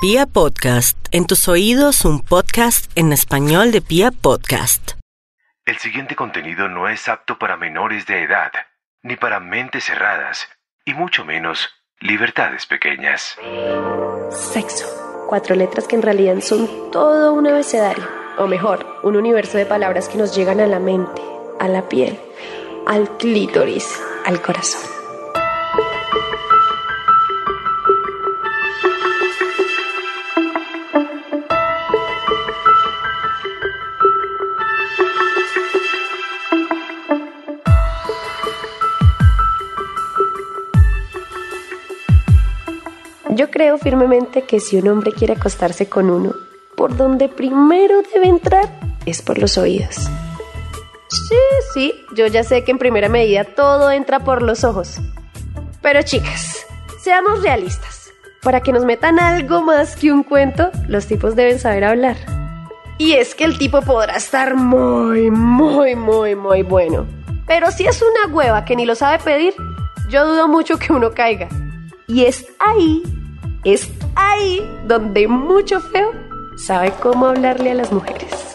Pia Podcast, en tus oídos un podcast en español de Pia Podcast. El siguiente contenido no es apto para menores de edad, ni para mentes cerradas, y mucho menos libertades pequeñas. Sexo. Cuatro letras que en realidad son todo un abecedario, o mejor, un universo de palabras que nos llegan a la mente, a la piel, al clítoris, al corazón. Yo creo firmemente que si un hombre quiere acostarse con uno, por donde primero debe entrar es por los oídos. Sí, sí, yo ya sé que en primera medida todo entra por los ojos. Pero chicas, seamos realistas. Para que nos metan algo más que un cuento, los tipos deben saber hablar. Y es que el tipo podrá estar muy, muy, muy, muy bueno. Pero si es una hueva que ni lo sabe pedir, yo dudo mucho que uno caiga. Y es ahí es ahí donde mucho feo sabe cómo hablarle a las mujeres.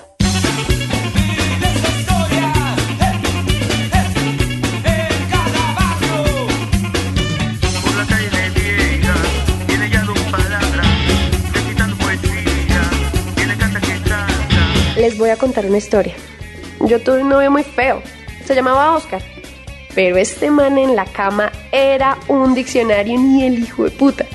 Les voy a contar una historia. Yo tuve un novio muy feo. Se llamaba Oscar. Pero este man en la cama era un diccionario ni el hijo de puta.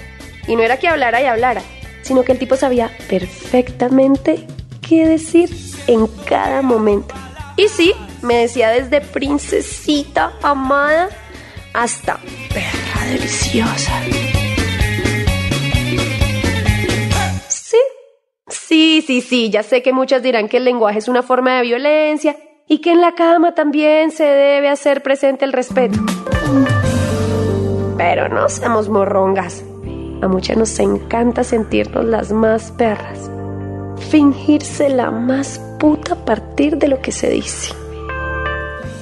Y no era que hablara y hablara, sino que el tipo sabía perfectamente qué decir en cada momento. Y sí, me decía desde princesita amada hasta perra deliciosa. Sí, sí, sí, sí, ya sé que muchas dirán que el lenguaje es una forma de violencia y que en la cama también se debe hacer presente el respeto. Pero no seamos morrongas. A muchas nos encanta sentirnos las más perras. Fingirse la más puta a partir de lo que se dice.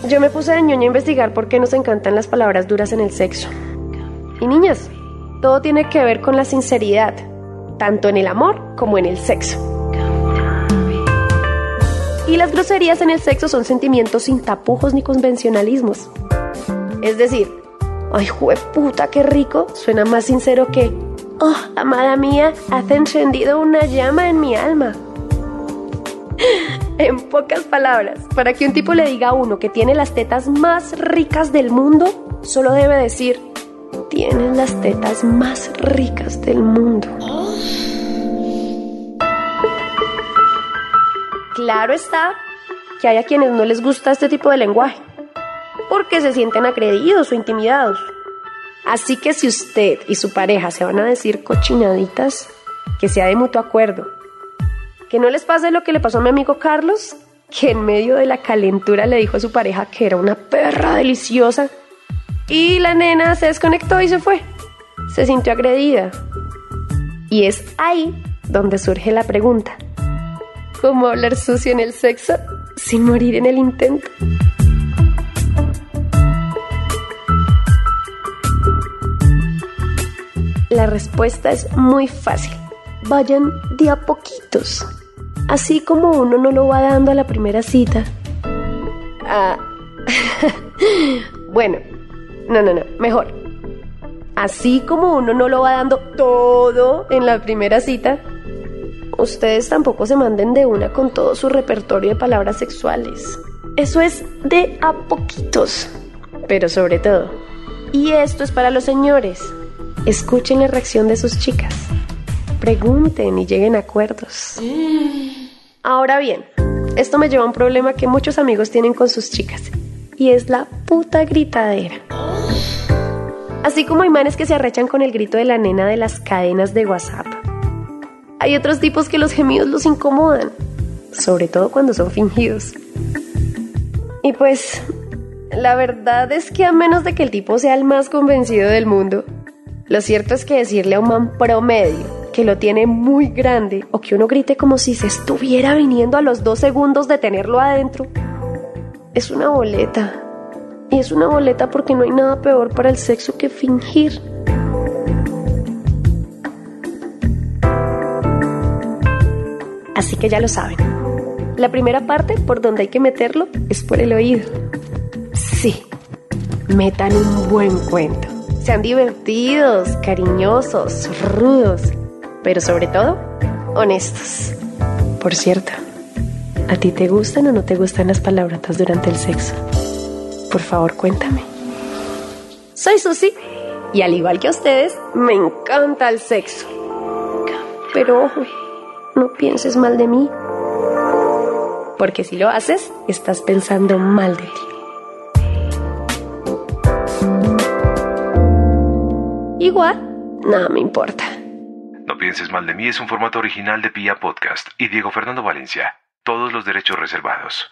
Yo me puse de ñoña a investigar por qué nos encantan las palabras duras en el sexo. Y niñas, todo tiene que ver con la sinceridad, tanto en el amor como en el sexo. Y las groserías en el sexo son sentimientos sin tapujos ni convencionalismos. Es decir, ay, puta, qué rico, suena más sincero que, Oh, amada mía, has encendido una llama en mi alma. En pocas palabras, para que un tipo le diga a uno que tiene las tetas más ricas del mundo, solo debe decir, tienes las tetas más ricas del mundo. Claro está que hay a quienes no les gusta este tipo de lenguaje, porque se sienten agredidos o intimidados. Así que si usted y su pareja se van a decir cochinaditas, que sea de mutuo acuerdo. Que no les pase lo que le pasó a mi amigo Carlos, que en medio de la calentura le dijo a su pareja que era una perra deliciosa. Y la nena se desconectó y se fue. Se sintió agredida. Y es ahí donde surge la pregunta. ¿Cómo hablar sucio en el sexo sin morir en el intento? Respuesta es muy fácil. Vayan de a poquitos. Así como uno no lo va dando a la primera cita. Ah. bueno, no, no, no, mejor. Así como uno no lo va dando todo en la primera cita, ustedes tampoco se manden de una con todo su repertorio de palabras sexuales. Eso es de a poquitos, pero sobre todo. Y esto es para los señores. Escuchen la reacción de sus chicas. Pregunten y lleguen a acuerdos. Ahora bien, esto me lleva a un problema que muchos amigos tienen con sus chicas. Y es la puta gritadera. Así como hay manes que se arrechan con el grito de la nena de las cadenas de WhatsApp. Hay otros tipos que los gemidos los incomodan. Sobre todo cuando son fingidos. Y pues, la verdad es que a menos de que el tipo sea el más convencido del mundo, lo cierto es que decirle a un man promedio que lo tiene muy grande o que uno grite como si se estuviera viniendo a los dos segundos de tenerlo adentro, es una boleta. Y es una boleta porque no hay nada peor para el sexo que fingir. Así que ya lo saben. La primera parte por donde hay que meterlo es por el oído. Sí, metan un buen cuento. Sean divertidos, cariñosos, rudos, pero sobre todo, honestos. Por cierto, ¿a ti te gustan o no te gustan las palabrotas durante el sexo? Por favor, cuéntame. Soy Susi y al igual que ustedes, me encanta el sexo. Pero ojo, no pienses mal de mí. Porque si lo haces, estás pensando mal de ti. Igual, nada me importa. No pienses mal de mí es un formato original de Pia Podcast y Diego Fernando Valencia. Todos los derechos reservados.